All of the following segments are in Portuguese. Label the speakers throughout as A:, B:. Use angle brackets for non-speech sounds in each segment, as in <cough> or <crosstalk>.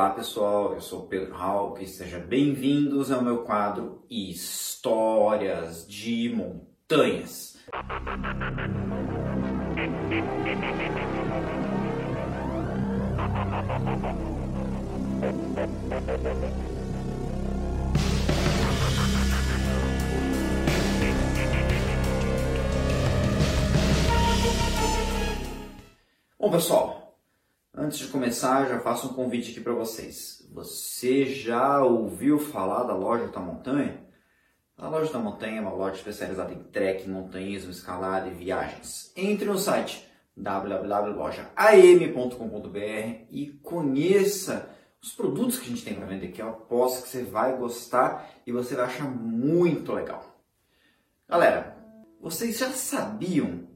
A: Olá pessoal, eu sou Pedro Hawk e sejam bem-vindos ao meu quadro Histórias de Montanhas. Bom pessoal, antes de começar já faço um convite aqui para vocês. Você já ouviu falar da Loja da Montanha? A Loja da Montanha é uma loja especializada em trekking, montanhismo, escalada e viagens. Entre no site www.lojaam.com.br e conheça os produtos que a gente tem para vender, que eu aposto que você vai gostar e você vai achar muito legal. Galera, vocês já sabiam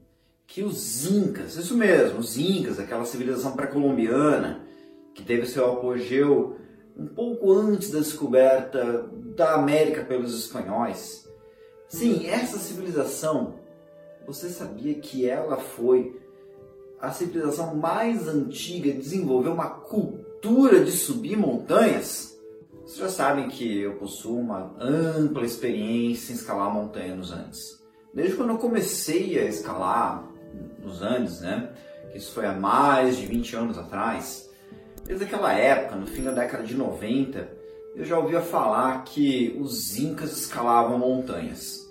A: que os Incas, isso mesmo, os Incas, aquela civilização pré-colombiana que teve seu apogeu um pouco antes da descoberta da América pelos espanhóis. Sim, essa civilização, você sabia que ela foi a civilização mais antiga a desenvolver uma cultura de subir montanhas? Vocês já sabem que eu possuo uma ampla experiência em escalar montanha nos Andes. Desde quando eu comecei a escalar nos Andes, né? Isso foi há mais de 20 anos atrás. Desde aquela época, no fim da década de 90, eu já ouvia falar que os incas escalavam montanhas.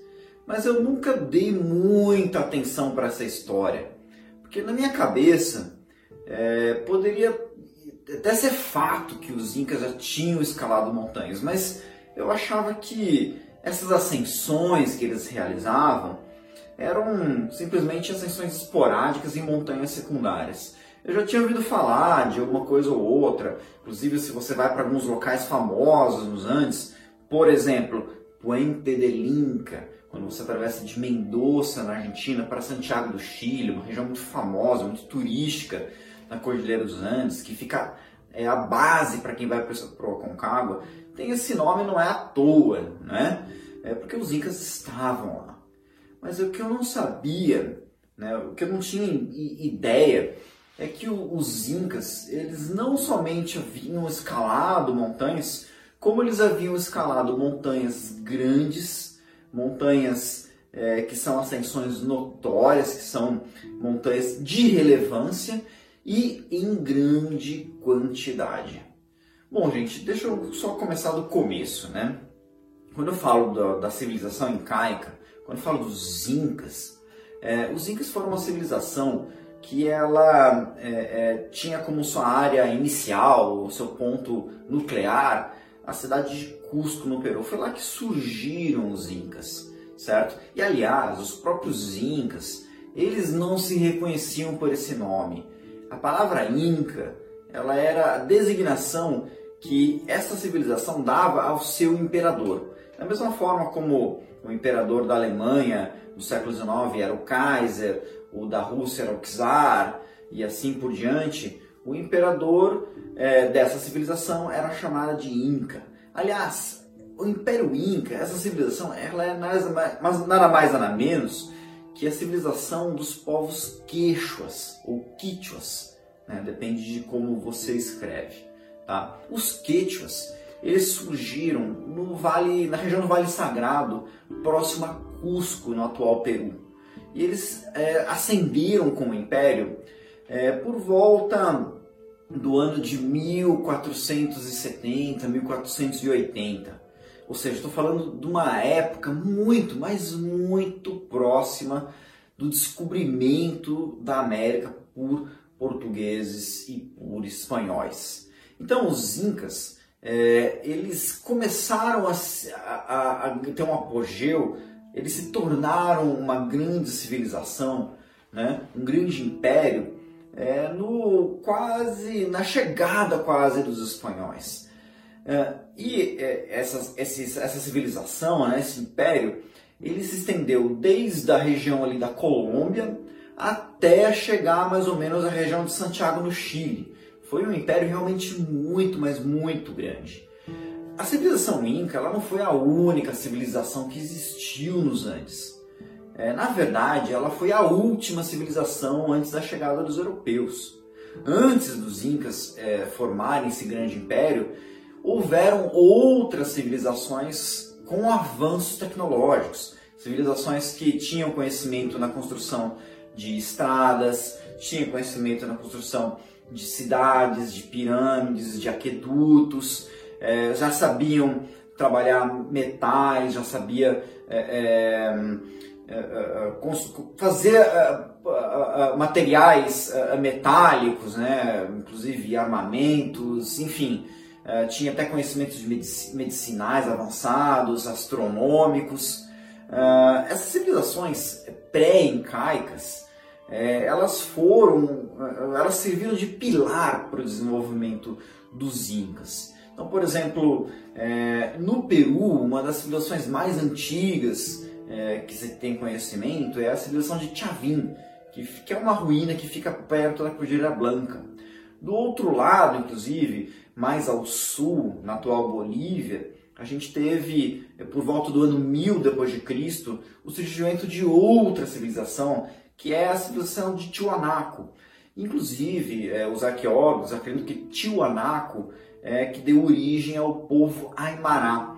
A: Mas eu nunca dei muita atenção para essa história, porque na minha cabeça é, poderia até ser fato que os incas já tinham escalado montanhas, mas eu achava que essas ascensões que eles realizavam eram simplesmente ascensões esporádicas em montanhas secundárias. Eu já tinha ouvido falar de alguma coisa ou outra, inclusive se você vai para alguns locais famosos nos Andes, por exemplo, Puente del Inca, quando você atravessa de Mendoza, na Argentina, para Santiago do Chile, uma região muito famosa, muito turística na Cordilheira dos Andes, que fica é a base para quem vai para o Aconcagua, tem esse nome não é à toa, né? É porque os incas estavam lá. Mas o que eu não sabia, né, o que eu não tinha ideia, é que os incas, eles não somente haviam escalado montanhas, como eles haviam escalado montanhas grandes, montanhas é, que são ascensões notórias, que são montanhas de relevância e em grande quantidade. Bom, gente, deixa eu só começar do começo, né? Quando eu falo da, da civilização incaica, quando falo dos Incas, é, os Incas foram uma civilização que ela é, é, tinha como sua área inicial, o seu ponto nuclear, a cidade de Cusco, no Peru. Foi lá que surgiram os Incas, certo? E aliás, os próprios Incas, eles não se reconheciam por esse nome. A palavra Inca, ela era a designação que essa civilização dava ao seu imperador. Da mesma forma como o imperador da Alemanha no século XIX era o Kaiser, o da Rússia era o Czar e assim por diante, o imperador é, dessa civilização era chamada de Inca. Aliás, o Império Inca, essa civilização, ela é nada mais, nada mais nada menos que a civilização dos povos quechuas ou quichuas, né? depende de como você escreve. Tá? Os quechuas eles surgiram no vale, na região do Vale Sagrado, próximo a Cusco, no atual Peru. E eles é, ascenderam com o império é, por volta do ano de 1470, 1480. Ou seja, estou falando de uma época muito, mas muito próxima do descobrimento da América por portugueses e por espanhóis. Então, os incas é, eles começaram a, a, a, ter um apogeu, eles se tornaram uma grande civilização, né? um grande império, é, no quase na chegada quase dos espanhóis. É, e é, essa, essa civilização, né, esse império, ele se estendeu desde a região ali da Colômbia até chegar mais ou menos à região de Santiago no Chile. Foi um império realmente muito, mas muito grande. A civilização Inca ela não foi a única civilização que existiu nos Andes. É, na verdade, ela foi a última civilização antes da chegada dos europeus. antes dos Incas é, formarem esse grande império, houveram outras civilizações com avanços tecnológicos, civilizações que tinham conhecimento na construção de estradas, tinham conhecimento na construção de cidades, de pirâmides, de aquedutos, é, já sabiam trabalhar metais, já sabia é, é, é, é fazer materiais metálicos, né? inclusive armamentos, enfim, tinha até conhecimentos medicinais avançados, astronômicos. essas civilizações pré-incaicas, elas foram, elas serviram de pilar para o desenvolvimento dos incas. Então, por exemplo, é, no Peru, uma das civilizações mais antigas é, que se tem conhecimento é a civilização de Chavin, que, que é uma ruína que fica perto da Cordilheira Blanca. Do outro lado, inclusive, mais ao sul, na atual Bolívia, a gente teve, é, por volta do ano 1000 depois de Cristo, o surgimento de outra civilização, que é a civilização de Tiwanaku. Inclusive, é, os arqueólogos acreditam que Tiwanaku é, que deu origem ao povo Aymara,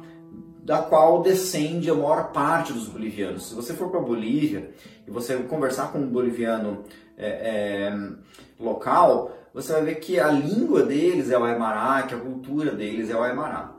A: da qual descende a maior parte dos bolivianos. Se você for para a Bolívia e você conversar com um boliviano é, é, local, você vai ver que a língua deles é o Aymara, que a cultura deles é o Aymara.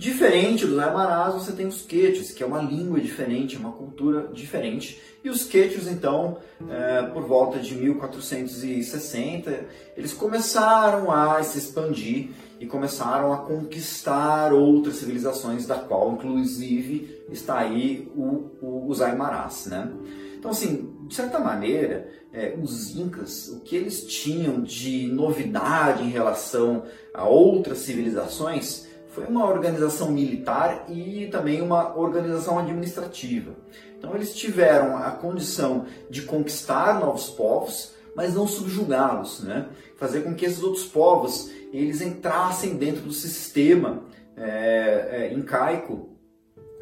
A: Diferente dos Aymarás, você tem os Queches, que é uma língua diferente, uma cultura diferente. E os Queches, então, é, por volta de 1460, eles começaram a se expandir e começaram a conquistar outras civilizações, da qual, inclusive, está aí o, o, os Aymarás, né? Então, assim, de certa maneira, é, os Incas, o que eles tinham de novidade em relação a outras civilizações foi uma organização militar e também uma organização administrativa. Então eles tiveram a condição de conquistar novos povos, mas não subjugá-los, né? fazer com que esses outros povos eles entrassem dentro do sistema é, é, incaico,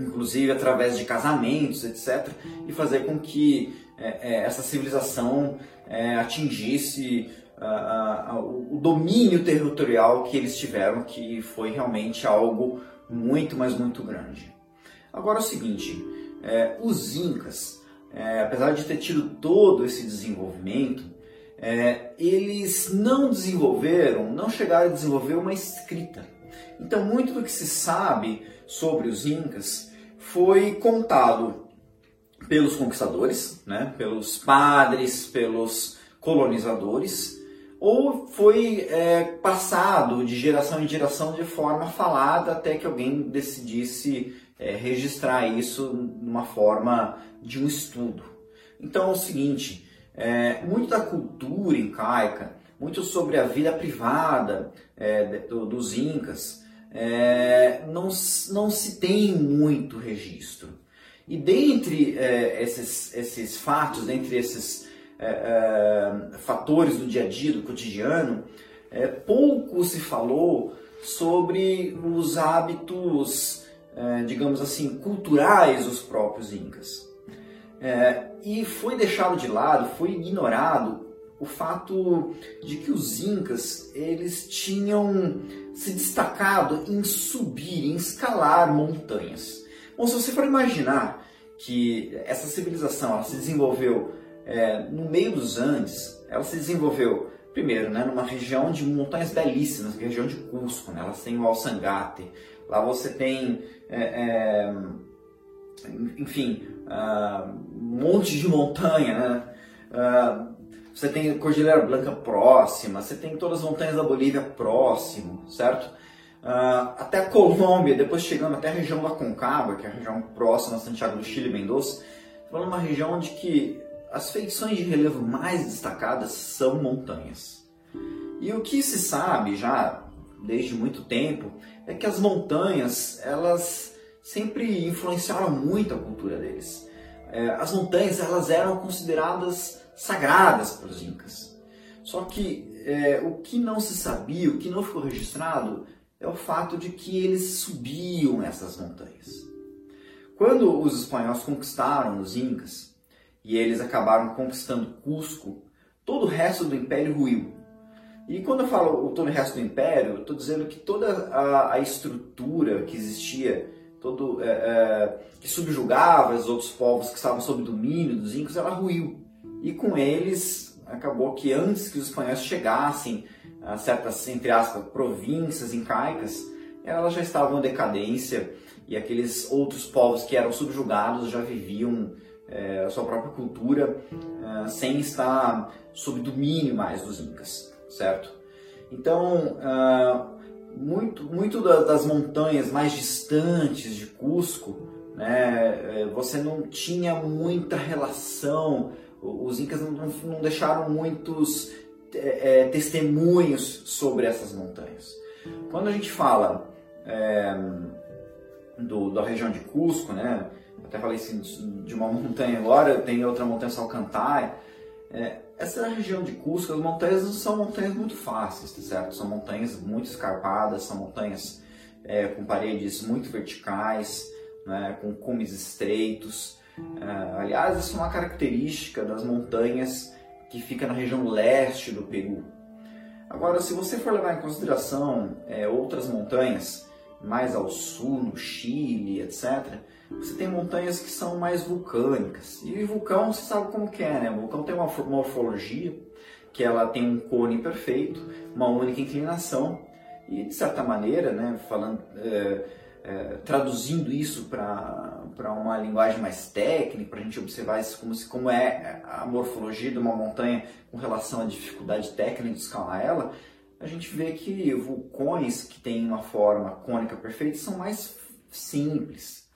A: inclusive através de casamentos, etc., e fazer com que é, é essa civilização atingisse o domínio territorial que eles tiveram, que foi realmente algo muito, mas muito grande. Agora é o seguinte, é, os Incas, é, apesar de ter tido todo esse desenvolvimento, é, eles não desenvolveram, não chegaram a desenvolver uma escrita. Então, muito do que se sabe sobre os Incas foi contado pelos conquistadores, né, pelos padres, pelos colonizadores, ou foi é, passado de geração em geração de forma falada até que alguém decidisse é, registrar isso numa forma de um estudo. Então é o seguinte, é, muito da cultura incaica, muito sobre a vida privada é, do, dos incas, é, não, não se tem muito registro. E dentre é, esses, esses fatos, dentre esses é, é, fatores do dia a dia, do cotidiano, é, pouco se falou sobre os hábitos, é, digamos assim, culturais dos próprios incas. É, e foi deixado de lado, foi ignorado o fato de que os incas eles tinham se destacado em subir, em escalar montanhas. Bom, se você for imaginar que essa civilização se desenvolveu é, no meio dos Andes, ela se desenvolveu primeiro né, numa região de montanhas belíssimas, região de Cusco. Né? Elas têm o Alsangate, lá você tem, é, é, enfim, uh, um monte de montanha. Né? Uh, você tem a Cordilheira Blanca próxima, você tem todas as montanhas da Bolívia próximo, certo? Uh, até a Colômbia, depois chegando até a região da Concagua, que é a região próxima a Santiago do Chile, Mendoza, falando uma região onde que as feições de relevo mais destacadas são montanhas. E o que se sabe já desde muito tempo é que as montanhas elas sempre influenciaram muito a cultura deles. É, as montanhas elas eram consideradas sagradas pelos incas. Só que é, o que não se sabia, o que não ficou registrado, é o fato de que eles subiam essas montanhas. Quando os espanhóis conquistaram os incas, e eles acabaram conquistando Cusco, todo o resto do império ruiu. E quando eu falo todo o resto do império, eu estou dizendo que toda a, a, estrutura que existia, todo, é, é, que subjugava os outros povos que estavam sob domínio dos incas, ela ruiu. E com eles, acabou que antes que os espanhóis chegassem a certas, entre aspas, províncias incaicas, elas já estavam em decadência e aqueles outros povos que eram subjugados já viviam é, a sua própria cultura é, sem estar sob domínio mais dos incas certo? Então, uh, muito, muito das montanhas mais distantes de Cusco, né, eh, você não tinha muita relação, os incas não, não deixaram muitos é, testemunhos sobre essas montanhas. Quando a gente fala é, do, da região de Cusco, né, até falei assim, de uma montanha agora, tem outra montanha Salcantay, é, essa região de Cusco, as montanhas não são montanhas muito fáceis, tá certo? São montanhas muito escarpadas, são montanhas é, com paredes muito verticais, né, com cumes estreitos. É, aliás, isso é uma característica das montanhas que fica na região leste do Peru. Agora, se você for levar em consideração é, outras montanhas mais ao sul, no Chile, etc., você tem montanhas que são mais vulcânicas. E vulcão, você sabe como que é, né? O vulcão tem uma morfologia que ela tem um cone perfeito, uma única inclinação e de certa maneira, né, falando, é, é, traduzindo isso para uma linguagem mais técnica, para a gente observar isso como, como é a morfologia de uma montanha com relação à dificuldade técnica de escalar ela, a gente vê que vulcões que têm uma forma cônica perfeita são mais simples,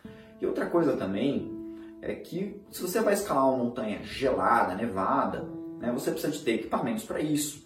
A: e outra coisa também é que se você vai escalar uma montanha gelada, nevada, né, você precisa de ter equipamentos para isso.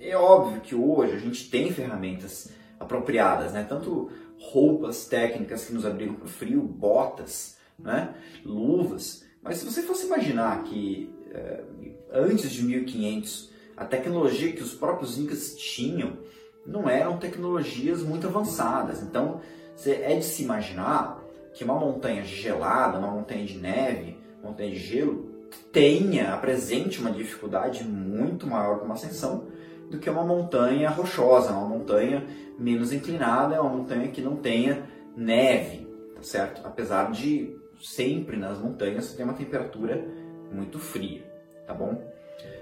A: É óbvio que hoje a gente tem ferramentas apropriadas, né? tanto roupas técnicas que nos abrigam para o frio, botas, né? luvas, mas se você fosse imaginar que eh, antes de 1500 a tecnologia que os próprios incas tinham não eram tecnologias muito avançadas, então é de se imaginar que uma montanha gelada, uma montanha de neve, montanha de gelo, tenha, apresente uma dificuldade muito maior para uma ascensão do que uma montanha rochosa, uma montanha menos inclinada, uma montanha que não tenha neve, tá certo? Apesar de sempre nas montanhas ter uma temperatura muito fria, tá bom?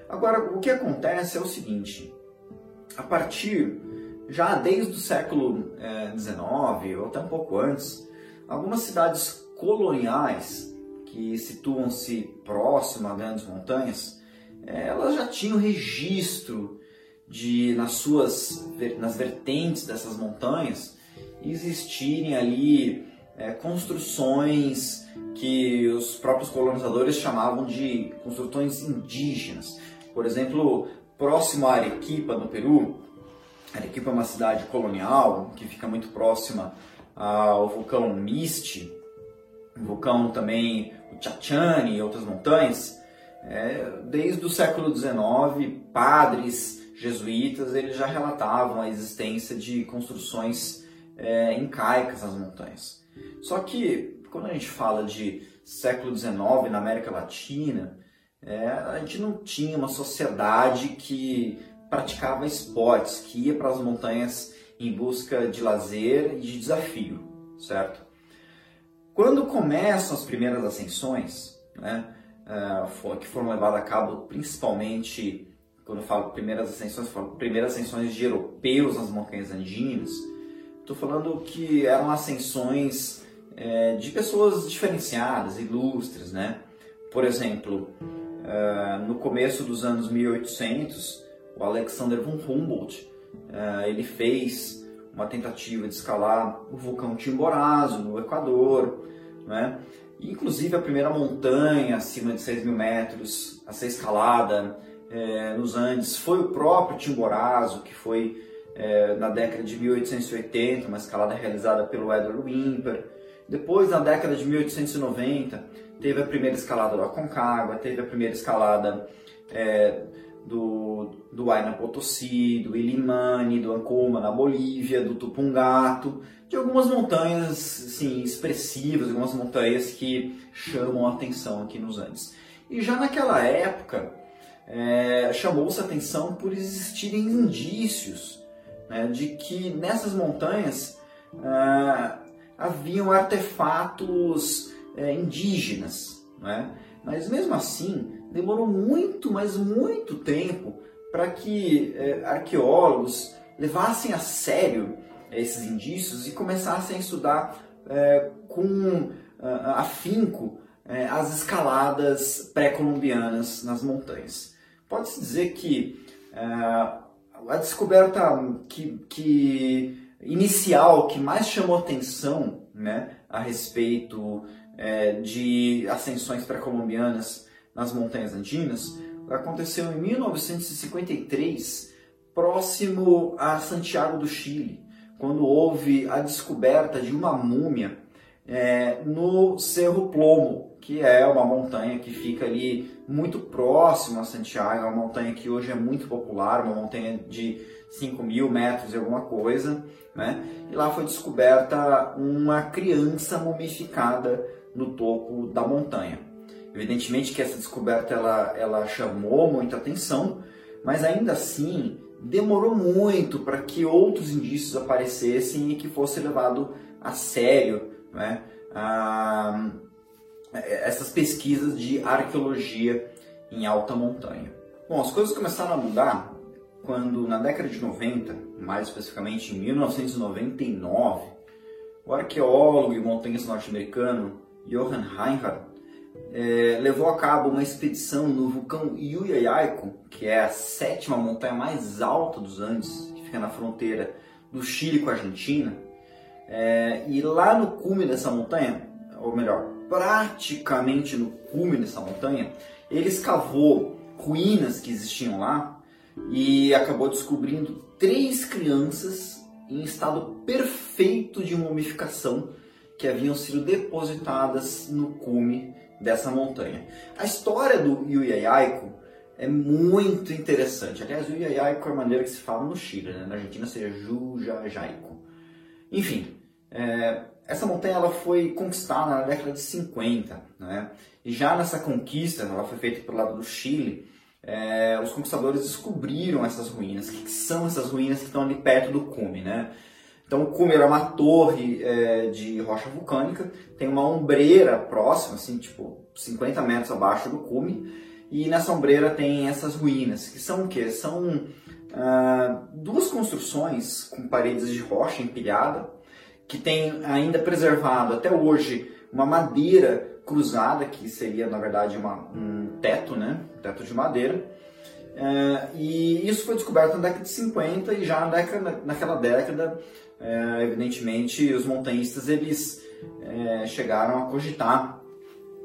A: Agora, o que acontece é o seguinte, a partir, já desde o século XIX, eh, ou até um pouco antes, Algumas cidades coloniais que situam-se próximo a grandes montanhas, eh, elas já tinham registro de nas suas nas vertentes dessas montanhas existirem ali é, construções que os próprios colonizadores chamavam de construções indígenas. Por exemplo, próximo a Arequipa, no Peru, Arequipa é uma cidade colonial que fica muito próxima ao vulcão Miste, vulcão também o Chachani e outras montanhas, é, desde o século XIX, padres jesuítas eles já relatavam a existência de construções é, incaicas nas montanhas. Só que quando a gente fala de século XIX na América Latina, é, a gente não tinha uma sociedade que praticava esportes, que ia para as montanhas em busca de lazer e de desafio, certo? Quando começam as primeiras ascensões, né, uh, que foram levadas a cabo principalmente, quando eu falo primeiras ascensões, falo primeiras ascensões de europeus nas montanhas andinas, estou falando que eram ascensões é, de pessoas diferenciadas, ilustres, né? Por exemplo, uh, no começo dos anos 1800, o Alexander von Humboldt ele fez uma tentativa de escalar o vulcão Chimborazo, no Equador, né? inclusive a primeira montanha acima de 6 mil metros a ser escalada é, nos Andes foi o próprio Chimborazo, que foi é, na década de 1880, uma escalada realizada pelo Edward Wimper. Depois, na década de 1890, teve a primeira escalada do Aconcagua, teve a primeira escalada é, do, do Huayna Potosí, do Illimani, do Ancoma na Bolívia, do Tupungato, de algumas montanhas assim, expressivas, algumas montanhas que chamam a atenção aqui nos Andes. E já naquela época, é, chamou-se atenção por existirem indícios né, de que nessas montanhas ah, haviam artefatos é, indígenas. Né? Mas mesmo assim, demorou muito, mas muito tempo para que é, arqueólogos levassem a sério esses indícios e começassem a estudar é, com afinco é, as escaladas pré-colombianas nas montanhas. Pode-se dizer que é, a descoberta que, que, inicial que mais chamou atenção né, a respeito é, de ascensões pré-colombianas nas montanhas andinas aconteceu em 1953, próximo a Santiago do Chile, quando houve a descoberta de uma múmia é, no Cerro Plomo, que é uma montanha que fica ali muito próximo a Santiago, é uma montanha que hoje é muito popular, uma montanha de 5 mil metros e alguma coisa, né? E lá foi descoberta uma criança mumificada no topo da montanha. Evidentemente que essa descoberta ela, ela chamou muita atenção, mas ainda assim demorou muito para que outros indícios aparecessem e que fosse levado a sério né, a, essas pesquisas de arqueologia em alta montanha. Bom, as coisas começaram a mudar quando, na década de 90, mais especificamente em 1999, o arqueólogo e montanhista norte-americano Johann Reinhardt é, levou a cabo uma expedição no vulcão Yuyayaico, que é a sétima montanha mais alta dos Andes, que fica na fronteira do Chile com a Argentina, é, e lá no cume dessa montanha, ou melhor, praticamente no cume dessa montanha, ele escavou ruínas que existiam lá e acabou descobrindo três crianças em estado perfeito de mumificação que haviam sido depositadas no cume dessa montanha. A história do Yuyayaico é muito interessante. Aliás, o Yuyayaico é a maneira que se fala no Chile, né? na Argentina seria Jujajaico. Enfim, é, essa montanha ela foi conquistada na década de 50, né? E já nessa conquista, ela foi feita pelo lado do Chile, é, os conquistadores descobriram essas ruínas. O que, que, são essas ruínas que estão ali perto do cume, né? Então o cume era uma torre é, de rocha vulcânica, tem uma ombreira próxima, assim, tipo 50 metros abaixo do cume, e nessa ombreira tem essas ruínas, que são o quê? São ah, duas construções com paredes de rocha empilhada, que tem ainda preservado até hoje uma madeira cruzada, que seria na verdade uma, um teto, né? Um teto de madeira. É, e isso foi descoberto na década de 50 e já na década, naquela década, é, evidentemente, os montanhistas eles é, chegaram a cogitar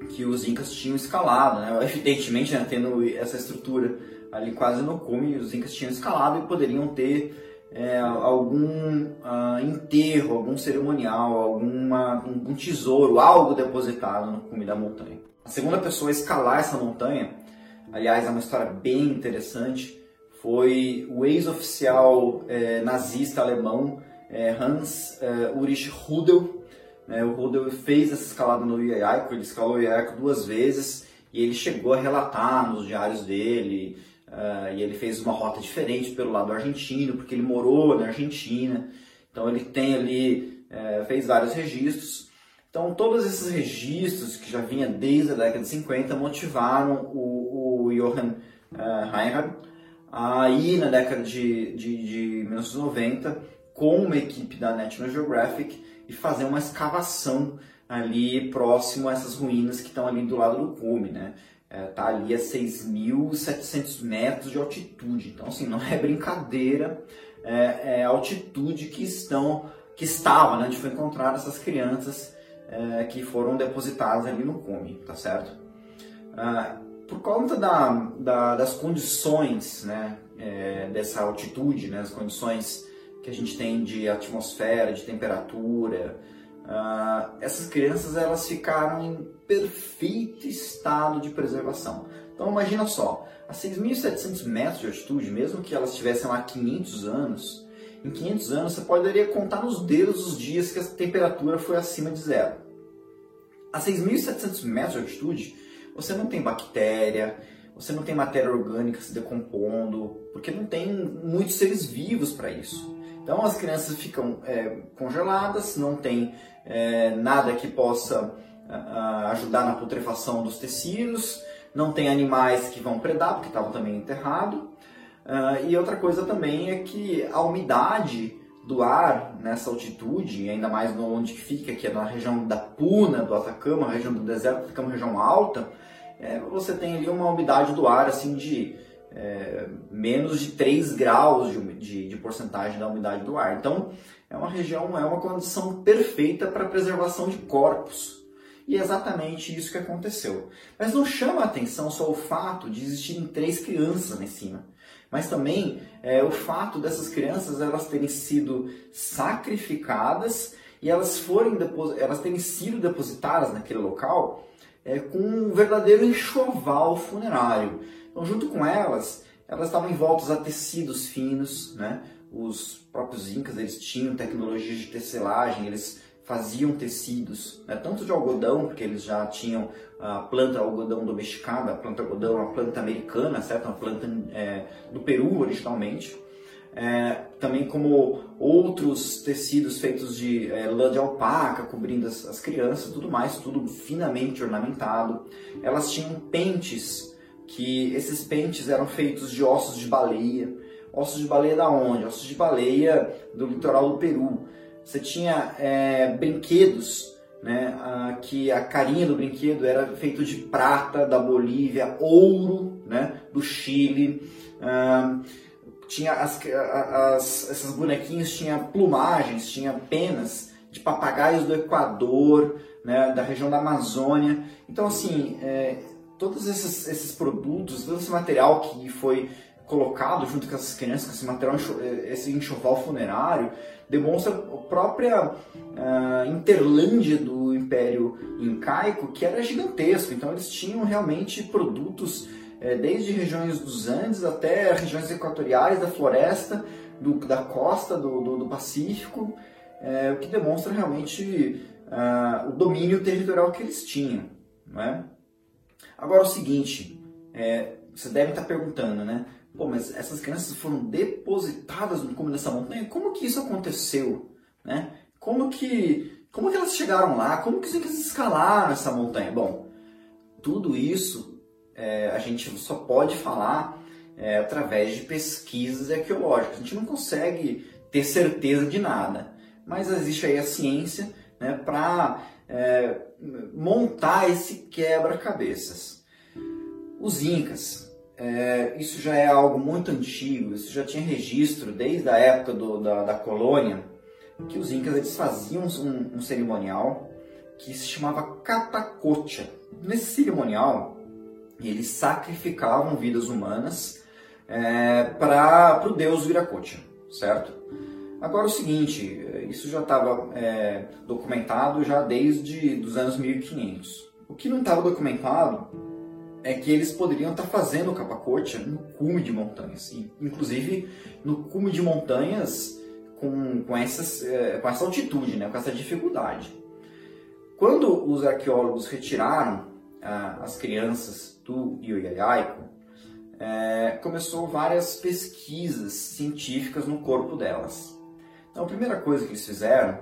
A: que os incas tinham escalado, né? <laughs> evidentemente, né, tendo essa estrutura ali quase no cume, os incas tinham escalado e poderiam ter é, algum uh, enterro, algum cerimonial, alguma, um, um, tesouro, algo depositado no cume da montanha. A segunda pessoa a escalar essa montanha, aliás, é uma história bem interessante, foi o ex-oficial é, nazista alemão é, Hans é, Ulrich Rudel. Né? o Rudel fez essa escalada no Iaico, ele escalou o Iaico duas vezes e ele chegou a relatar nos diários dele Uh, e ele fez uma rota diferente pelo lado argentino, porque ele morou na Argentina. Então ele tem ali, uh, fez vários registros. Então todos esses registros que já vinha desde a década de 50 motivaram o, o Johann uh, Reinhardt a ir na década de, de, de 1990 com uma equipe da National Geographic e fazer uma escavação ali próximo a essas ruínas que estão ali do lado do cume, né? é, tá ali a 6.700 metros de altitude. Então, assim, não é brincadeira é, é a altitude que estão, que estava, né, onde foi encontrada essas crianças é, que foram depositadas ali no cume, tá certo? Ah, por conta da, da, das condições, né, é, dessa altitude, né, as condições que a gente tem de atmosfera, de temperatura, Uh, essas crianças elas ficaram em perfeito estado de preservação. Então imagina só, a 6.700 metros de altitude, mesmo que elas estivessem lá há 500 anos, em 500 anos você poderia contar nos dedos os dias que a temperatura foi acima de zero. A 6.700 metros de altitude, você não tem bactéria, você não tem matéria orgânica se decompondo, porque não tem muitos seres vivos para isso. Então as crianças ficam é, congeladas, não tem é, nada que possa ajudar na putrefação dos tecidos, não tem animais que vão predar, porque estavam também enterrados. Uh, e outra coisa também é que a umidade do ar nessa altitude, ainda mais onde fica, que é na região da Puna, do Atacama, região do deserto, fica uma região alta, é, você tem ali uma umidade do ar assim de é, menos de 3 graus de, de, de, porcentagem da umidade do ar. Então, é uma região, é uma condição perfeita para preservação de corpos. E é exatamente isso que aconteceu. Mas não chama a atenção só o fato de existirem três crianças lá em cima mas também é, o fato dessas crianças elas terem sido sacrificadas e elas forem elas terem sido depositadas naquele local é, com um verdadeiro enxoval funerário. Então, junto com elas, elas estavam envoltas a tecidos finos, né? Os próprios incas eles tinham tecnologia de tecelagem, eles faziam tecidos, né, tanto de algodão, porque eles já tinham a planta algodão domesticada, a planta algodão uma planta americana, certo? Uma planta é, do Peru originalmente. É, também como outros tecidos feitos de é, lã de alpaca, cobrindo as, as crianças, tudo mais, tudo finamente ornamentado. Elas tinham pentes, que esses pentes eram feitos de ossos de baleia. Ossos de baleia da onde? Ossos de baleia do litoral do Peru. Você tinha é, brinquedos, né, a, que a carinha do brinquedo era feito de prata da Bolívia, ouro né, do Chile. Ah, tinha as, as, essas bonequinhos tinha plumagens, tinha penas de papagaios do Equador, né, da região da Amazônia. Então, assim, é, todos esses, esses produtos, todo esse material que foi colocado junto com essas crianças, com esse material, esse enxoval funerário, demonstra a própria uh, interlândia do Império Incaico, que era gigantesco. Então eles tinham realmente produtos eh, desde regiões dos Andes até regiões equatoriais da floresta, do, da costa do, do, do Pacífico, eh, o que demonstra realmente uh, o domínio territorial que eles tinham. Não é? Agora o seguinte, é, você deve estar perguntando, né? Pô, mas essas crianças foram depositadas no cume dessa montanha? Como que isso aconteceu? Né? Como que como que elas chegaram lá? Como que eles escalaram essa montanha? Bom, tudo isso é, a gente só pode falar é, através de pesquisas arqueológicas. A gente não consegue ter certeza de nada, mas existe aí a ciência né, para é, montar esse quebra-cabeças. Os incas, é, isso já é algo muito antigo, isso já tinha registro desde a época do, da, da colônia, que os incas eles faziam um, um cerimonial que se chamava catacocha. Nesse cerimonial, eles sacrificavam vidas humanas é, para o deus Viracocha, certo? Agora o seguinte, isso já estava é, documentado já desde os anos 1500. O que não estava documentado é que eles poderiam estar fazendo o Capacocha no cume de montanhas, e, inclusive no cume de montanhas com, com, essas, é, com essa altitude, né, com essa dificuldade. Quando os arqueólogos retiraram ah, as crianças do Ioiaico, é, começou várias pesquisas científicas no corpo delas. Então a primeira coisa que eles fizeram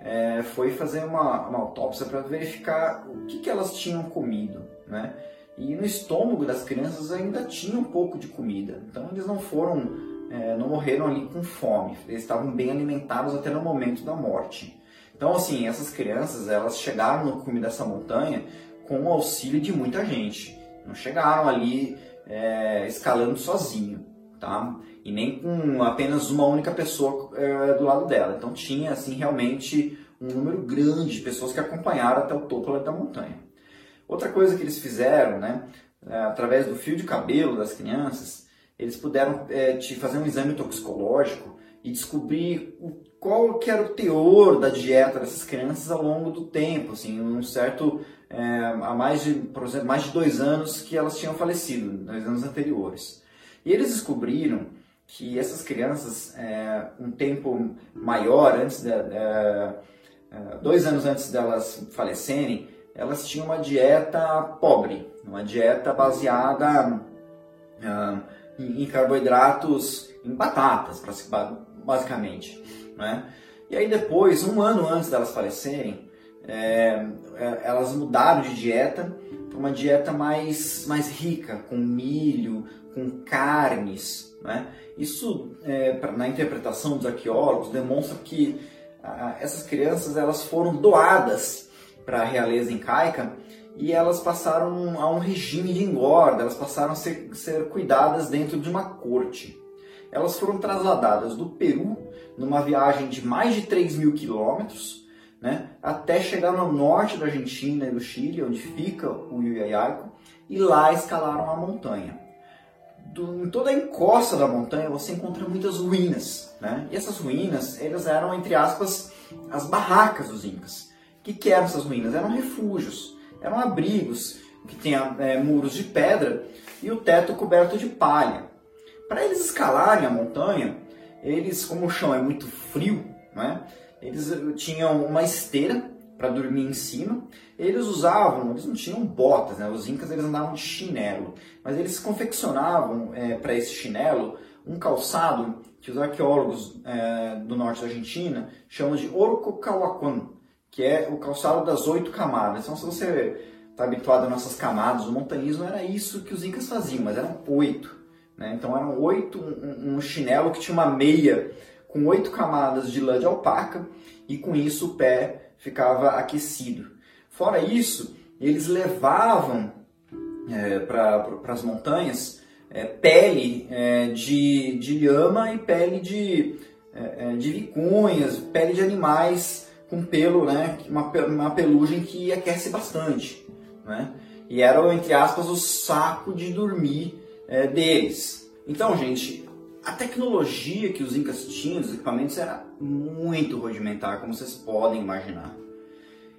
A: é, foi fazer uma, uma autópsia para verificar o que, que elas tinham comido, né? E no estômago das crianças ainda tinha um pouco de comida. Então eles não foram, é, não morreram ali com fome. Eles estavam bem alimentados até no momento da morte. Então assim, essas crianças elas chegaram no cume dessa montanha com o auxílio de muita gente. Não chegaram ali é, escalando sozinho, tá? E nem com apenas uma única pessoa é, do lado dela. Então tinha assim realmente um número grande de pessoas que acompanharam até o topo da montanha. Outra coisa que eles fizeram, né, é, através do fio de cabelo das crianças, eles puderam é, te fazer um exame toxicológico e descobrir qual que era o teor da dieta dessas crianças ao longo do tempo, assim, um certo é, há mais de, por exemplo, mais de dois anos que elas tinham falecido, dois anos anteriores. E eles descobriram que essas crianças, é, um tempo maior antes é, é dois anos antes delas falecerem, elas tinham uma dieta pobre, uma dieta baseada em, em, carboidratos, em batatas, basicamente. Né? E aí depois, um ano antes delas falecerem, é, é, elas mudaram de dieta para uma dieta mais, mais rica, com milho, com carnes. Né? Isso, é, na interpretação dos arqueólogos, demonstra que a, essas crianças elas foram doadas para a realeza incaica e elas passaram a um regime de engorda, elas passaram a ser, ser cuidadas dentro de uma corte. Elas foram trasladadas do Peru numa viagem de mais de 3 mil quilômetros, né, até chegar no norte da Argentina e do Chile, onde fica o Uyayaico, e lá escalaram a montanha. Do, em toda a encosta da montanha você encontra muitas ruínas, né? E essas ruínas, elas eram, entre aspas, as barracas dos incas. O que, que eram essas ruínas? Eram refúgios eram abrigos que tinham é, muros de pedra e o teto coberto de palha. Para eles escalarem a montanha, eles, como o chão é muito frio, né, eles eh, tinham uma esteira para dormir em cima. Eles usavam, eles não tinham botas, né? os incas eles andavam de chinelo, mas eles confeccionavam é, para esse chinelo um calçado que os arqueólogos é, do norte da Argentina chamam de Orcocauacuan, que é o calçado das oito camadas. Então, se você está habituado a nossas camadas, o montanhismo era isso que os incas faziam, mas eram oito. Né? Então, eram oito, um, um chinelo que tinha uma meia com oito camadas de lã de alpaca e com isso o pé ficava aquecido. Fora isso, eles levavam é, para as montanhas é, pele é, de, de lhama e pele de, é, é, de vicunhas, pele de animais com pelo, né, uma, uma pelugem que aquece bastante, né? E era, entre aspas, o saco de dormir é, deles. Então, gente, a tecnologia que os incas tinham, os equipamentos, era muito rudimentar, como vocês podem imaginar.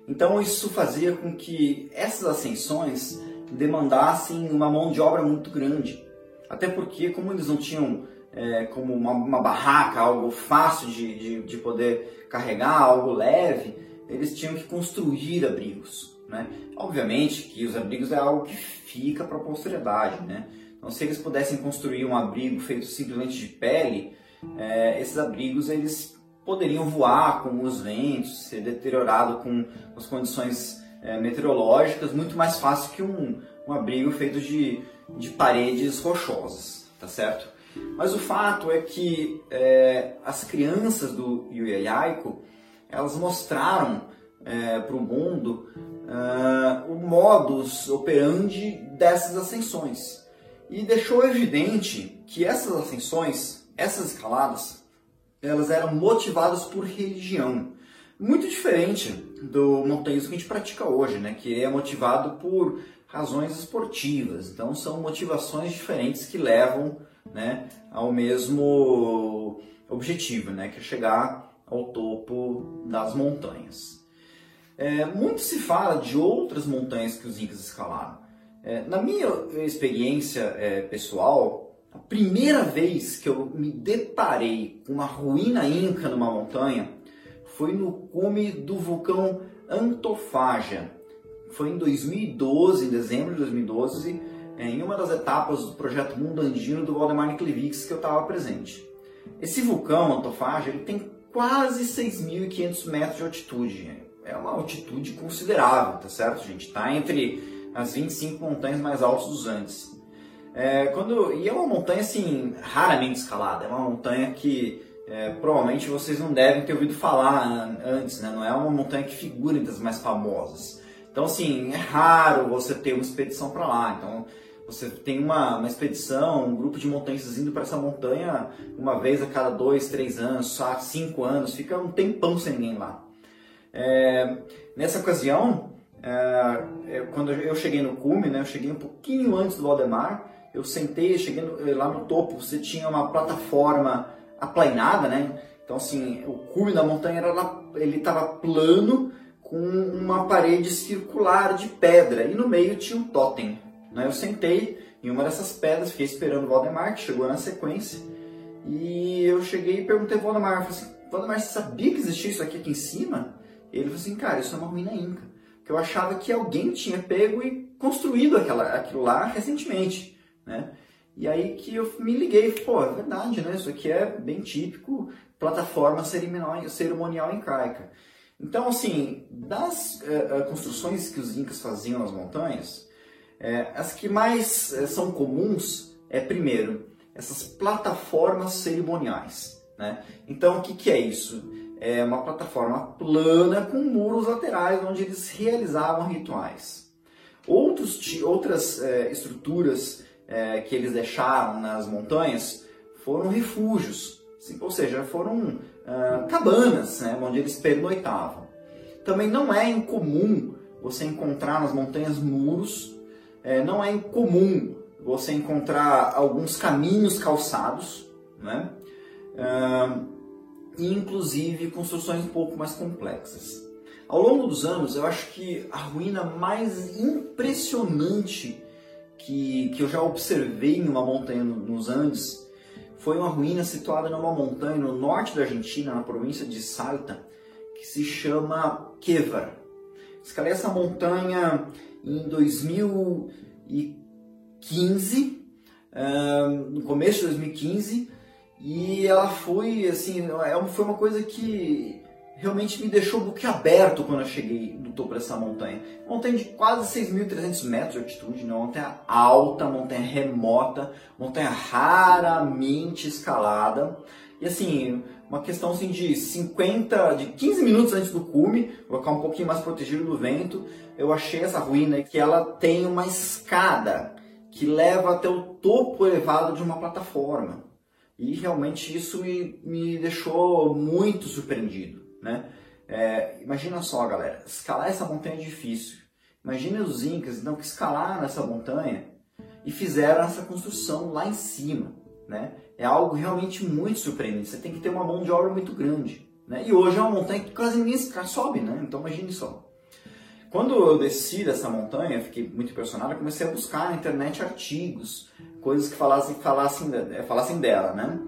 A: Então, isso fazia com que essas ascensões demandassem uma mão de obra muito grande. Até porque, como eles não tinham é, como uma, uma, barraca, algo fácil de, de, de, poder carregar, algo leve, eles tinham que construir abrigos. Né? Obviamente que os abrigos é algo que fica para a posteridade. Né? Então, se eles pudessem construir um abrigo feito simplesmente de pele, é, esses abrigos eles poderiam voar com os ventos, ser deteriorado com as condições é, meteorológicas, muito mais fácil que um, um abrigo feito de, de paredes rochosas, tá certo? Mas o fato é que é, as crianças do Yuyayaiko, elas mostraram é, para o mundo é, o modus operandi dessas ascensões. E deixou evidente que essas ascensões, essas escaladas, elas eram motivadas por religião. Muito diferente do montanhismo que a gente pratica hoje, né? que é motivado por razões esportivas. Então são motivações diferentes que levam né, ao mesmo objetivo, né, que é chegar ao topo das montanhas. É, muito se fala de outras montanhas que os incas escalaram. É, na minha experiência é, pessoal, a primeira vez que eu me deparei com uma ruína inca numa montanha foi no cume do vulcão Antofaggia. Foi em 2012, em dezembro de 2012, é, em uma das etapas do projeto Mundo Andino do Valdemar Niklevics que eu estava presente. Esse vulcão, Antofagem, ele tem quase 6.500 metros de altitude. É uma altitude considerável, tá certo, gente? Está entre as 25 montanhas mais altas dos Andes. É, quando, e é uma montanha, assim, raramente escalada. É uma montanha que é, provavelmente vocês não devem ter ouvido falar antes, né? Não é uma montanha que figura entre as mais famosas. Então, assim, é raro você ter uma expedição para lá. Então, você tem uma, uma expedição, um grupo de montanhistas indo para essa montanha uma vez a cada dois, três anos, cinco anos, fica um tempão sem ninguém lá. É, nessa ocasião, é, é, quando eu cheguei no cume, né, eu cheguei um pouquinho antes do Valdemar, eu sentei, cheguei no, lá no topo, você tinha uma plataforma aplainada, né? Então assim, o cume da montanha era ele estava plano com uma parede circular de pedra e no meio tinha um totem. Né? Eu sentei em uma dessas pedras, fiquei esperando o Valdemar, que chegou na sequência. E eu cheguei e perguntei ao Valdemar, falei assim, Valdemar, você sabia que existia isso aqui, aqui em cima? Ele falou assim, cara, isso é uma ruína inca. Que eu achava que alguém tinha pego e construído aquela, aquilo lá recentemente. Né? E aí que eu me liguei, pô, é verdade, né? Isso aqui é bem típico plataforma cerimonial, cerimonial incaica. Então, assim, das uh, construções que os incas faziam nas montanhas, uh, as que mais são comuns é, primeiro, essas plataformas cerimoniais. Né? Então, o que, que é isso? É uma plataforma plana com muros laterais onde eles realizavam rituais. Outros, outras estruturas que eles deixaram nas montanhas foram refúgios, ou seja, foram uh, cabanas, né, onde eles pernoitavam. Também não é incomum você encontrar nas montanhas muros, é, não é incomum você encontrar alguns caminhos calçados, né, uh, inclusive construções um pouco mais complexas. Ao longo dos anos, eu acho que a ruína mais impressionante que, que eu já observei em uma montanha nos Andes foi uma ruína situada numa montanha no norte da Argentina, na província de Salta, que se chama Quevar. Escalei essa montanha em 2015, no começo de 2015, e ela foi assim, é foi uma coisa que realmente me deixou boquiaberto quando eu cheguei no topo dessa montanha. Montanha de quase 6.300 metros de altitude, né? montanha alta, montanha remota, montanha raramente escalada. E assim, uma questão assim, de 50, de 15 minutos antes do cume, vou ficar um pouquinho mais protegido do vento, eu achei essa ruína que ela tem uma escada que leva até o topo elevado de uma plataforma. E realmente isso me, me deixou muito surpreendido. Né? É, imagina só, galera, escalar essa montanha é difícil. Imagina os incas então, que escalaram essa montanha e fizeram essa construção lá em cima. Né? É algo realmente muito surpreendente. Você tem que ter uma mão de obra muito grande. Né? E hoje é uma montanha que quase ninguém sobe, né? então imagine só. Quando eu desci dessa montanha, fiquei muito impressionado, comecei a buscar na internet artigos, coisas que falassem, falassem, falassem dela, né?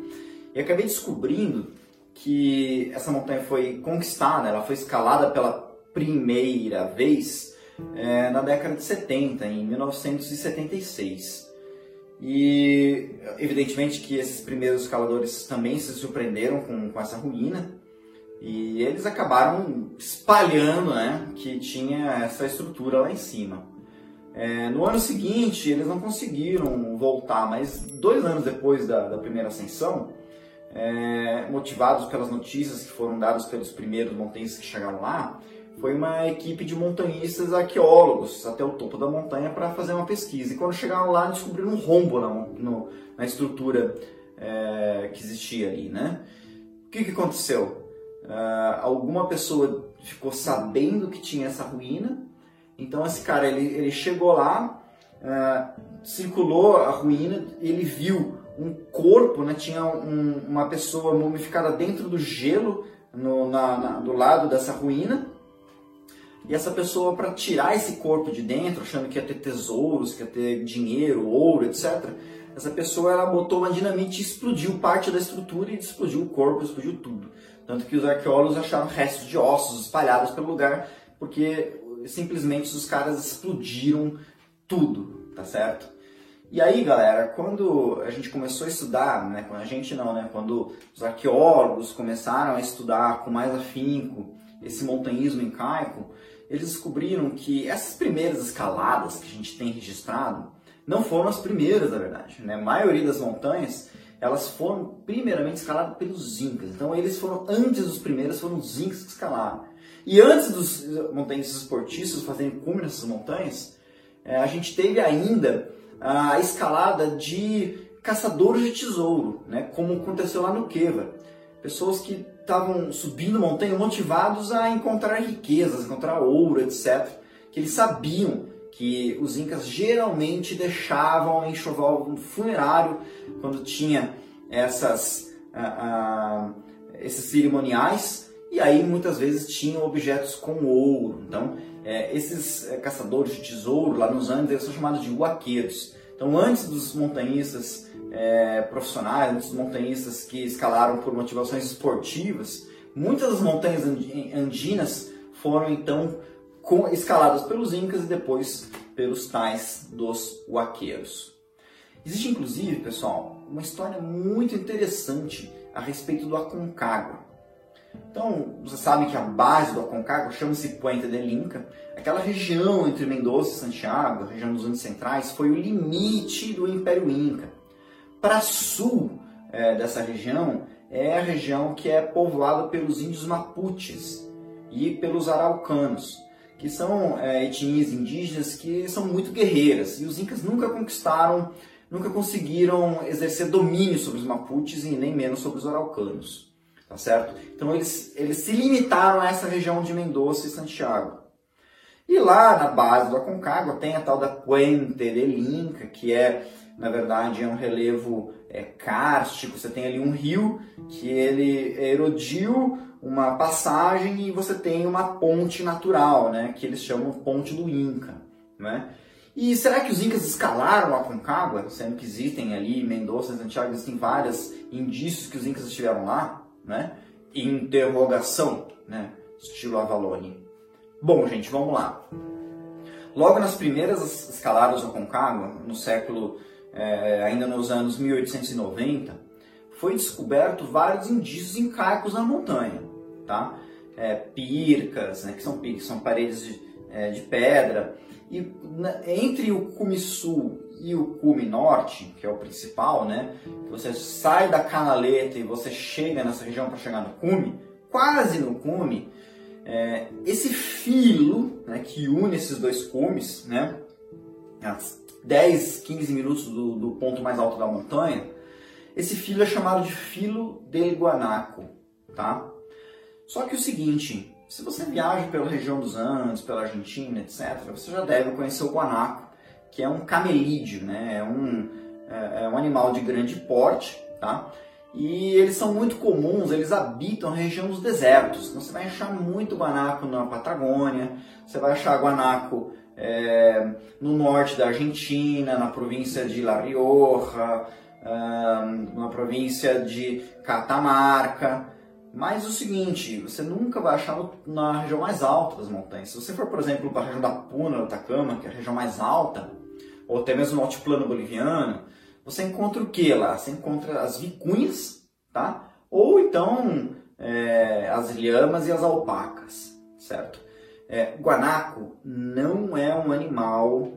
A: E acabei descobrindo que essa montanha foi conquistada, ela foi escalada pela primeira vez é, na década de 70, em 1976. E evidentemente que esses primeiros escaladores também se surpreenderam com, com essa ruína e eles acabaram espalhando né, que tinha essa estrutura lá em cima. É, no ano seguinte eles não conseguiram voltar, mas dois anos depois da, da primeira ascensão, é, motivados pelas notícias que foram dadas pelos primeiros montanhistas que chegaram lá, foi uma equipe de montanhistas arqueólogos até o topo da montanha para fazer uma pesquisa. E quando chegaram lá, descobriram um rombo na, no, na estrutura é, que existia ali, né? O que, que aconteceu? Uh, alguma pessoa ficou sabendo que tinha essa ruína, então esse cara ele, ele chegou lá, uh, circulou a ruína, ele viu um corpo, né? tinha um, uma pessoa mumificada dentro do gelo, no, na, na, do lado dessa ruína. E essa pessoa, para tirar esse corpo de dentro, achando que ia ter tesouros, que ia ter dinheiro, ouro, etc., essa pessoa ela botou uma dinamite e explodiu parte da estrutura e explodiu o corpo, explodiu tudo. Tanto que os arqueólogos acharam restos de ossos espalhados pelo lugar, porque simplesmente os caras explodiram tudo, tá certo? E aí, galera, quando a gente começou a estudar, né, quando a gente não, né, quando os arqueólogos começaram a estudar com mais afinco esse montanhismo incaico, eles descobriram que essas primeiras escaladas que a gente tem registrado não foram as primeiras, na verdade. Né? A maioria das montanhas elas foram primeiramente escaladas pelos incas. Então eles foram antes dos primeiros, foram os incas que escalaram. E antes dos montanhistas esportistas fazerem cume nessas montanhas, eh, a gente teve ainda a escalada de caçadores de tesouro, né? como aconteceu lá no Queva. Pessoas que estavam subindo montanha motivados a encontrar riquezas, encontrar ouro, etc. Que eles sabiam que os incas geralmente deixavam enxoval funerário quando tinha essas, uh, uh, esses cerimoniais e aí muitas vezes tinham objetos com ouro. Então, é, esses é, caçadores de tesouro lá nos Andes eles são chamados de huaqueiros. Então, antes dos montanhistas é, profissionais, antes dos montanhistas que escalaram por motivações esportivas, muitas das montanhas andinas foram então escaladas pelos incas e depois pelos tais dos huaqueiros. Existe inclusive, pessoal, uma história muito interessante a respeito do Aconcagua. Então, você sabe que a base do Aconcagua chama-se Puente del Inca. Aquela região entre Mendoza e Santiago, a região dos Andes Centrais, foi o limite do Império Inca. Para sul é, dessa região é a região que é povoada pelos índios mapuches e pelos araucanos, que são é, etnias indígenas que são muito guerreiras. E os incas nunca conquistaram, nunca conseguiram exercer domínio sobre os mapuches e nem menos sobre os araucanos tá certo? Então eles, eles se limitaram a essa região de Mendoza e Santiago. E lá na base do Aconcagua tem a tal da Puente del Inca, que é, na verdade, é um relevo é, kárstico. Você tem ali um rio que ele erodiu uma passagem e você tem uma ponte natural, né, que eles chamam Ponte do Inca, né? E será que os incas escalaram a Aconcagua, sendo que existem ali Mendoza Santiago, existem vários indícios que os incas estiveram lá? né? Interrogação, né? Estilo Avalone. Bom, gente, vamos lá. Logo nas primeiras escaladas do Concagua, no século, é, ainda nos anos 1890, foi descoberto vários indícios incaicos na montanha, tá? É, pircas, né, que são, são paredes de, é, de pedra, e na, entre o cume sul e o cume norte, que é o principal, né? Você sai da canaleta e você chega nessa região para chegar no cume, quase no cume, é, esse filo né, que une esses dois cumes, né? A 10, 15 minutos do, do ponto mais alto da montanha, esse filo é chamado de filo del Guanaco, tá? Só que o seguinte, se você viaja pela região dos Andes, pela Argentina, etc., você já deve conhecer o guanaco, que é um camelídeo, né? é, um, é, é um animal de grande porte, tá? E eles são muito comuns, eles habitam a região dos desertos. Então você vai achar muito guanaco na Patagônia, você vai achar guanaco é, no norte da Argentina, na província de La Rioja, na província de Catamarca. Mas o seguinte, você nunca vai achar na região mais alta das montanhas. Se você for, por exemplo, para a região da Puna, do Atacama, que é a região mais alta, ou até mesmo no altiplano boliviano, você encontra o que lá? Você encontra as vicunhas, tá? Ou então é, as lhamas e as alpacas, certo? É, guanaco não é um animal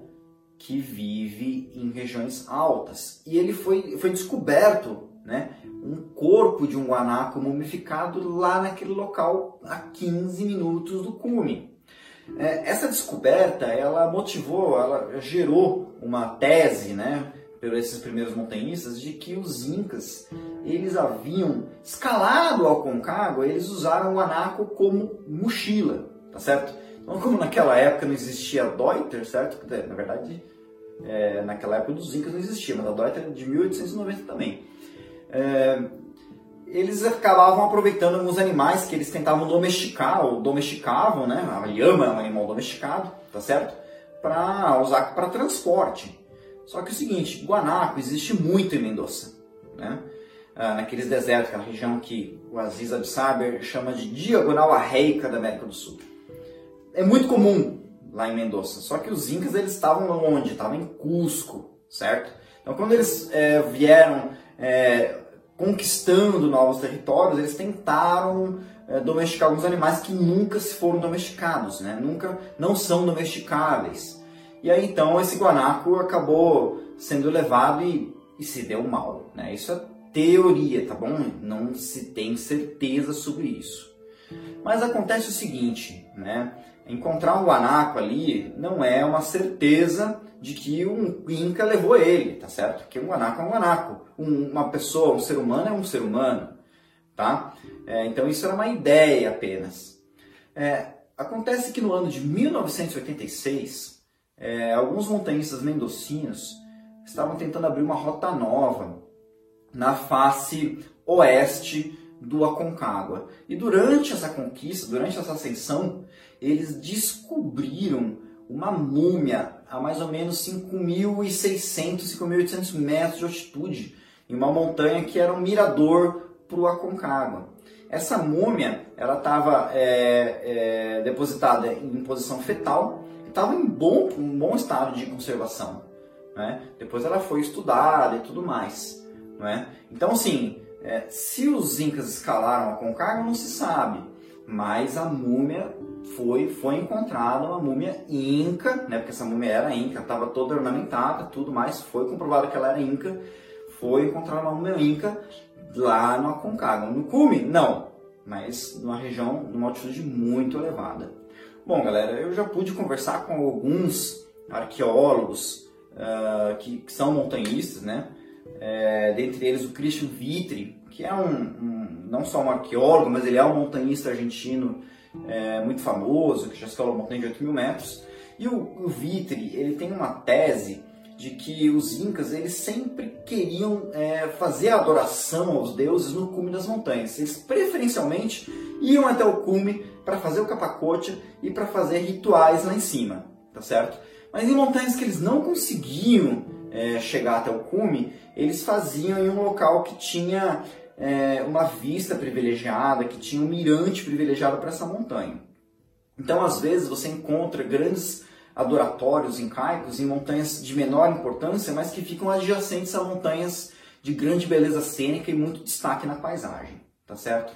A: que vive em regiões altas. E ele foi, foi descoberto né, um corpo de um guanaco mumificado lá naquele local a 15 minutos do cume. É, essa descoberta, ela motivou, ela gerou uma tese, né, por esses primeiros montanhistas, de que os incas, eles haviam escalado ao Concagua, eles usaram o guanaco como mochila, tá certo? Então, como naquela época não existia Deuter, certo? Na verdade, é, naquela época dos incas não existia, mas a Deuter é de 1890 também é, eles acabavam aproveitando alguns animais que eles tentavam domesticar, ou domesticavam, né? A lhama é um animal domesticado, tá certo? Para usar para transporte. Só que é o seguinte, guanaco existe muito em Mendoza, né? Ah, naqueles desertos, aquela região que o Aziz Absaber chama de diagonal arreica da América do Sul. É muito comum lá em Mendoza, só que os incas eles estavam onde? Estavam em Cusco, certo? Então quando eles é, vieram é, conquistando novos territórios, eles tentaram é, domesticar alguns animais que nunca se foram domesticados, né? nunca não são domesticáveis. E aí então esse guanaco acabou sendo levado e, e se deu mal. Né? Isso é teoria, tá bom? Não se tem certeza sobre isso. Mas acontece o seguinte, né? Encontrar um guanaco ali não é uma certeza de que um Inca levou ele, tá certo? Porque um guanaco é um guanaco. Um, uma pessoa, um ser humano é um ser humano, tá? É, então isso era uma ideia apenas. É, acontece que no ano de 1986, é, alguns montanhistas mendocinos estavam tentando abrir uma rota nova na face oeste do Aconcagua. E durante essa conquista, durante essa ascensão, eles descobriram uma múmia a mais ou menos 5.600, 5.800 metros de altitude, em uma montanha que era um mirador para o Aconcagua. Essa múmia ela estava é, é, depositada em posição fetal e estava em bom, um bom estado de conservação. né? Depois ela foi estudada e tudo mais, né? Então, assim, é, se os incas escalaram a Concagua, não se sabe, mas a múmia foi, foi encontrada uma múmia inca, né? Porque essa múmia era inca, estava toda ornamentada, tudo mais, foi comprovado que ela era inca, foi encontrada uma múmia inca lá no Aconcagua. No cume, não, mas numa região, numa altitude muito elevada. Bom, galera, eu já pude conversar com alguns arqueólogos uh, que, que, são montanhistas, né? É, dentre eles o Christian Vitri, que é um, um, não só um arqueólogo, mas ele é um montanhista argentino é, muito famoso, que já escalou a montanha de 8 mil metros. E o, o Vitri, ele tem uma tese de que os incas eles sempre queriam é, fazer a adoração aos deuses no cume das montanhas. Eles preferencialmente iam até o cume para fazer o capacote e para fazer rituais lá em cima, tá certo? Mas em montanhas que eles não conseguiam é, chegar até o cume, eles faziam em um local que tinha é, uma vista privilegiada, que tinha um mirante privilegiado para essa montanha. Então, às vezes, você encontra grandes adoratórios incaicos em montanhas de menor importância, mas que ficam adjacentes a montanhas de grande beleza cênica e muito destaque na paisagem, tá certo?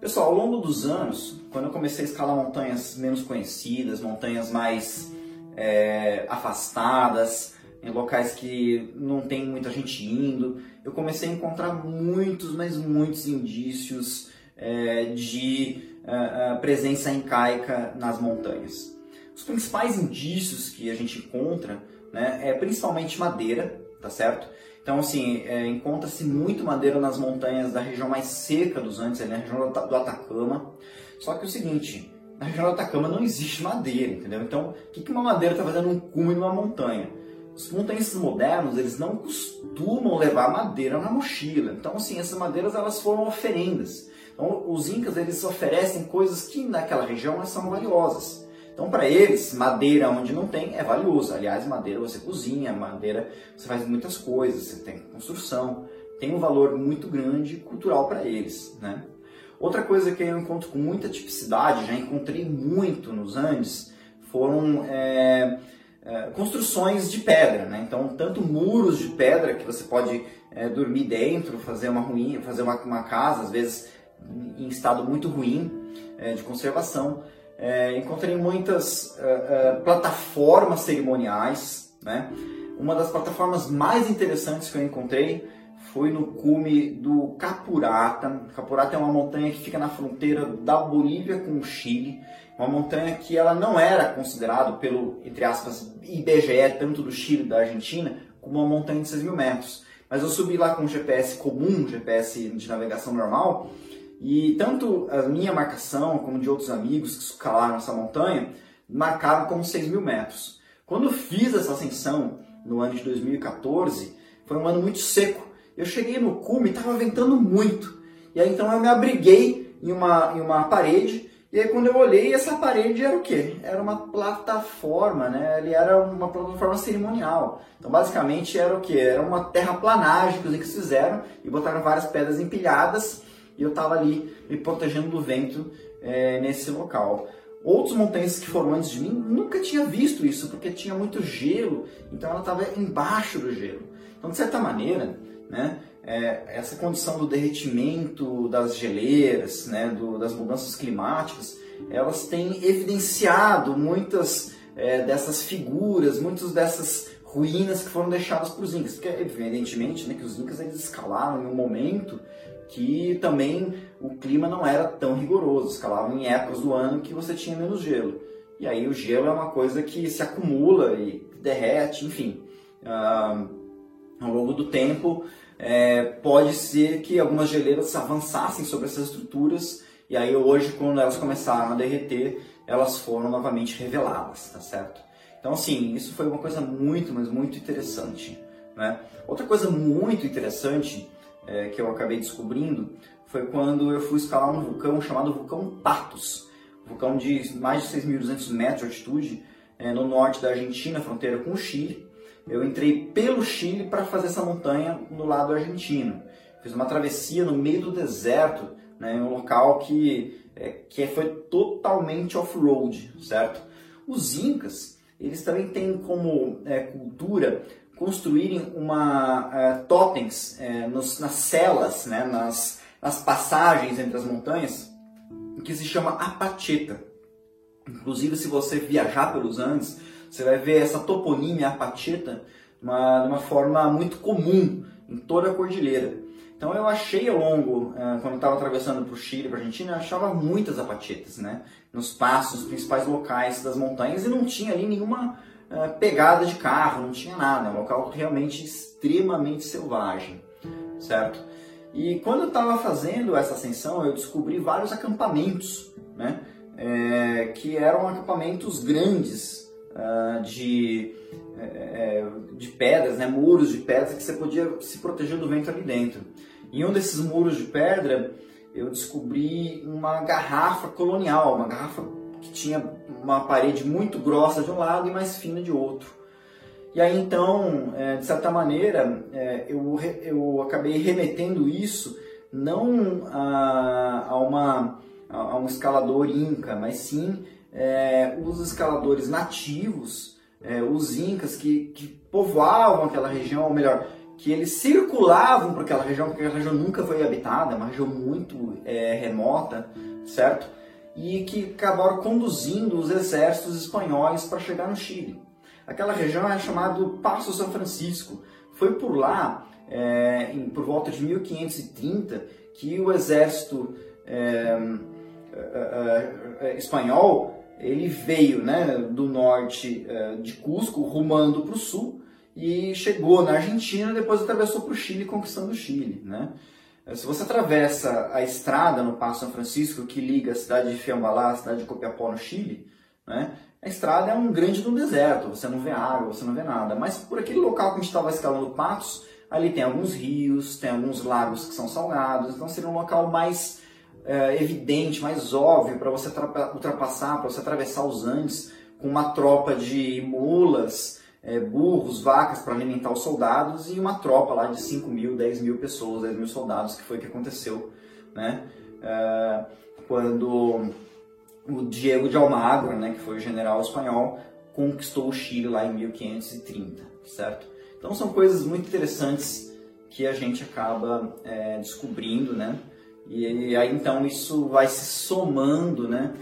A: Pessoal, ao longo dos anos, quando eu comecei a escalar montanhas menos conhecidas, montanhas mais é, afastadas, em locais que não tem muita gente indo, eu comecei a encontrar muitos, mas muitos indícios é, de uh, presença incaica nas montanhas. Os principais indícios que a gente encontra né, é principalmente madeira, tá certo? Então, assim, é, encontra-se muito madeira nas montanhas da região mais seca dos Andes, na região do Atacama. Só que é o seguinte, na região do Atacama não existe madeira, entendeu? Então, o que, que uma madeira está fazendo um cume numa montanha? Os montanhistas modernos, eles não costumam levar madeira na mochila. Então, assim, essas madeiras, elas foram oferendas. Então, os incas, eles oferecem coisas que naquela região são valiosas. Então, para eles, madeira onde não tem é valioso. Aliás, madeira você cozinha, madeira você faz muitas coisas, você tem construção, tem um valor muito grande cultural para eles, né? Outra coisa que eu encontro com muita tipicidade, já encontrei muito nos Andes, foram é, é, construções de pedra, né? Então, tanto muros de pedra que você pode é, dormir dentro, fazer uma ruim, fazer uma, uma, casa, às vezes em estado muito ruim é, de conservação, é, encontrei muitas plataformas cerimoniais. Né? Uma das plataformas mais interessantes que eu encontrei foi no cume do Capurata. Capurata é uma montanha que fica na fronteira da Bolívia com o Chile. Uma montanha que ela não era considerada pelo, entre aspas, IBGE, tanto do Chile da Argentina, como uma montanha de 6 mil metros. Mas eu subi lá com um GPS comum, GPS de navegação normal, e tanto a minha marcação como de outros amigos que escalaram essa montanha marcaram como 6 mil metros. Quando fiz essa ascensão no ano de 2014, foi um ano muito seco. Eu cheguei no cume estava ventando muito. E aí então eu me abriguei em uma, em uma parede. E aí quando eu olhei, essa parede era o quê? Era uma plataforma, né? Ele era uma plataforma cerimonial. Então basicamente era o quê? Era uma terraplanagem que eles fizeram e botaram várias pedras empilhadas e eu estava ali me protegendo do vento é, nesse local. Outros montanhistas que foram antes de mim nunca tinha visto isso, porque tinha muito gelo, então ela estava embaixo do gelo. Então, de certa maneira, né, é, essa condição do derretimento das geleiras, né, do, das mudanças climáticas, elas têm evidenciado muitas é, dessas figuras, muitas dessas ruínas que foram deixadas para os incas. Porque, evidentemente, né, que os incas eles escalaram em um momento que também o clima não era tão rigoroso, escalavam em épocas do ano que você tinha menos gelo. E aí o gelo é uma coisa que se acumula e derrete, enfim. Ah, ao longo do tempo, é, pode ser que algumas geleiras avançassem sobre essas estruturas e aí hoje, quando elas começaram a derreter, elas foram novamente reveladas, tá certo? Então, assim, isso foi uma coisa muito, mas muito interessante. Né? Outra coisa muito interessante é, que eu acabei descobrindo foi quando eu fui escalar um vulcão chamado Vulcão Patos, vulcão de mais de 6.200 metros de altitude, é, no norte da Argentina, fronteira com o Chile. Eu entrei pelo Chile para fazer essa montanha no lado argentino. Fiz uma travessia no meio do deserto, né, em um local que, é, que foi totalmente off-road, certo? Os incas, eles também têm como é, cultura construírem uma uh, totens uh, nos, nas celas, né, nas, nas passagens entre as montanhas, que se chama Apacheta. Inclusive, se você viajar pelos Andes, você vai ver essa toponímia uma, de uma forma muito comum em toda a cordilheira. Então eu achei ao longo, uh, quando estava atravessando para o Chile, para a Argentina, eu achava muitas apachetas, né? Nos passos, principais locais das montanhas e não tinha ali nenhuma uh, pegada de carro, não tinha nada. É um local realmente extremamente selvagem, certo? E quando eu estava fazendo essa ascensão, eu descobri vários acampamentos, né? É, que eram acampamentos grandes uh, de, é, de pedras, né? muros de pedras que você podia se proteger do vento ali dentro. Em um desses muros de pedra, eu descobri uma garrafa colonial, uma garrafa que tinha uma parede muito grossa de um lado e mais fina de outro. E aí então, é, de certa maneira, é, eu, eu acabei remetendo isso não a, a, uma, a um escalador inca, mas sim é, os escaladores nativos, é, os incas que, que povoavam aquela região, ou melhor, que eles circulavam por aquela região, porque aquela região nunca foi habitada, é uma região muito é, remota, certo? E que acabaram conduzindo os exércitos espanhóis para chegar no Chile. Aquela região é chamada Passo São Francisco. Foi por lá, é, em, por volta de 1530, que o exército é, é, é, espanhol ele veio né, do norte é, de Cusco, rumando para o sul, e chegou na Argentina, depois atravessou para o Chile, conquistando o Chile. Né? Se você atravessa a estrada no Passo São Francisco, que liga a cidade de Fiambalá à cidade de Copiapó, no Chile, né? a estrada é um grande do deserto, você não vê água, você não vê nada. Mas por aquele local que a gente estava escalando patos, ali tem alguns rios, tem alguns lagos que são salgados, então seria um local mais é, evidente, mais óbvio para você ultrapassar, para você atravessar os Andes com uma tropa de mulas, é, burros, vacas para alimentar os soldados e uma tropa lá de 5 mil, 10 mil pessoas, 10 mil soldados, que foi o que aconteceu né? É, quando o Diego de Almagro, né, que foi o general espanhol, conquistou o Chile lá em 1530, certo? Então são coisas muito interessantes que a gente acaba é, descobrindo, né? E aí então isso vai se somando, né?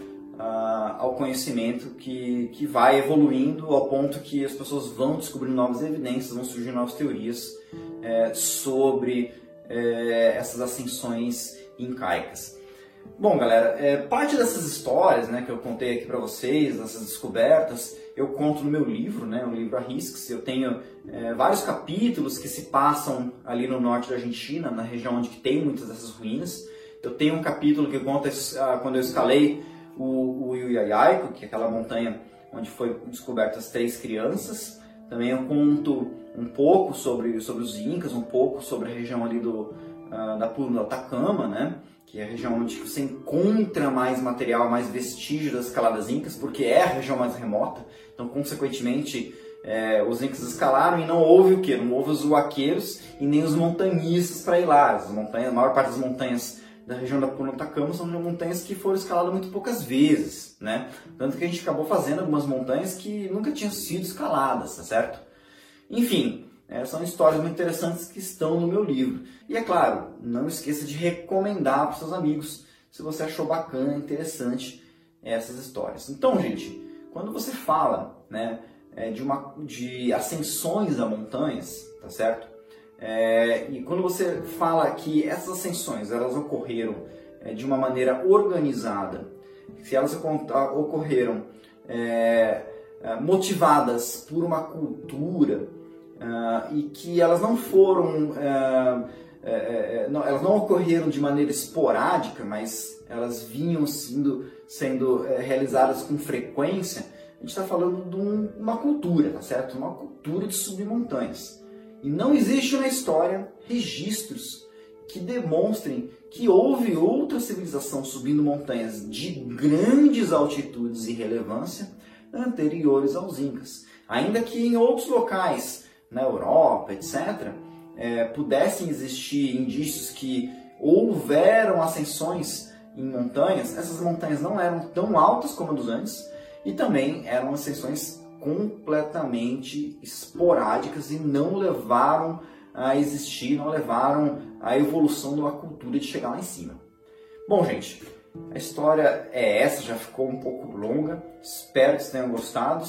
A: ao conhecimento que, que vai evoluindo ao ponto que as pessoas vão descobrindo novas evidências, vão surgir novas teorias é, sobre é, essas ascensões incaicas. Bom, galera, é, parte dessas histórias né, que eu contei aqui para vocês, dessas descobertas, eu conto no meu livro, né, o livro Arrisques. Eu tenho é, vários capítulos que se passam ali no norte da Argentina, na região onde tem muitas dessas ruínas. Eu tenho um capítulo que conta ah, quando eu escalei o, o Yuyayaico, que é aquela montanha onde foi descobertas três crianças. Também eu conto um pouco sobre, sobre os Incas, um pouco sobre a região ali do, uh, da Puna do Atacama, né? que é a região onde você encontra mais material, mais vestígio das escaladas incas, porque é a região mais remota. Então, consequentemente, é, os incas escalaram e não houve o que? Não houve os vaqueiros e nem os montanhistas para ir lá. As montanhas, a maior parte das montanhas da região da Puna Atacama são montanhas que foram escaladas muito poucas vezes, né? Tanto que a gente acabou fazendo algumas montanhas que nunca tinham sido escaladas, tá certo? Enfim, é, são histórias muito interessantes que estão no meu livro. E é claro, não esqueça de recomendar para seus amigos se você achou bacana, interessante essas histórias. Então, gente, quando você fala né, é, de, uma, de ascensões a montanhas, tá certo? É, e quando você fala que essas ascensões elas ocorreram é, de uma maneira organizada, se elas ocorreram é, é, motivadas por uma cultura uh, e que elas não foram, uh, não, elas não ocorreram de maneira esporádica, mas elas vinham sendo, sendo realizadas com frequência, a gente está falando de um, uma cultura, tá certo? Uma cultura de subir montanhas. E não existe na história registros que demonstrem que houve outra civilização subindo montanhas de grandes altitudes e relevância anteriores aos Incas. Ainda que em outros locais, na Europa, etc., é, pudessem existir indícios que houveram ascensões em montanhas, essas montanhas não eram tão altas como a dos Andes e também eram ascensões completamente esporádicas e não levaram a existir, não levaram a evolução de uma cultura de chegar lá em cima. Bom, gente, a história é essa, já ficou um pouco longa. Espero que vocês tenham gostado.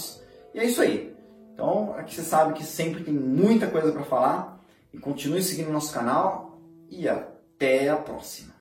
A: E é isso aí. Então, aqui você sabe que sempre tem muita coisa para falar. E continue seguindo nosso canal. E até a próxima.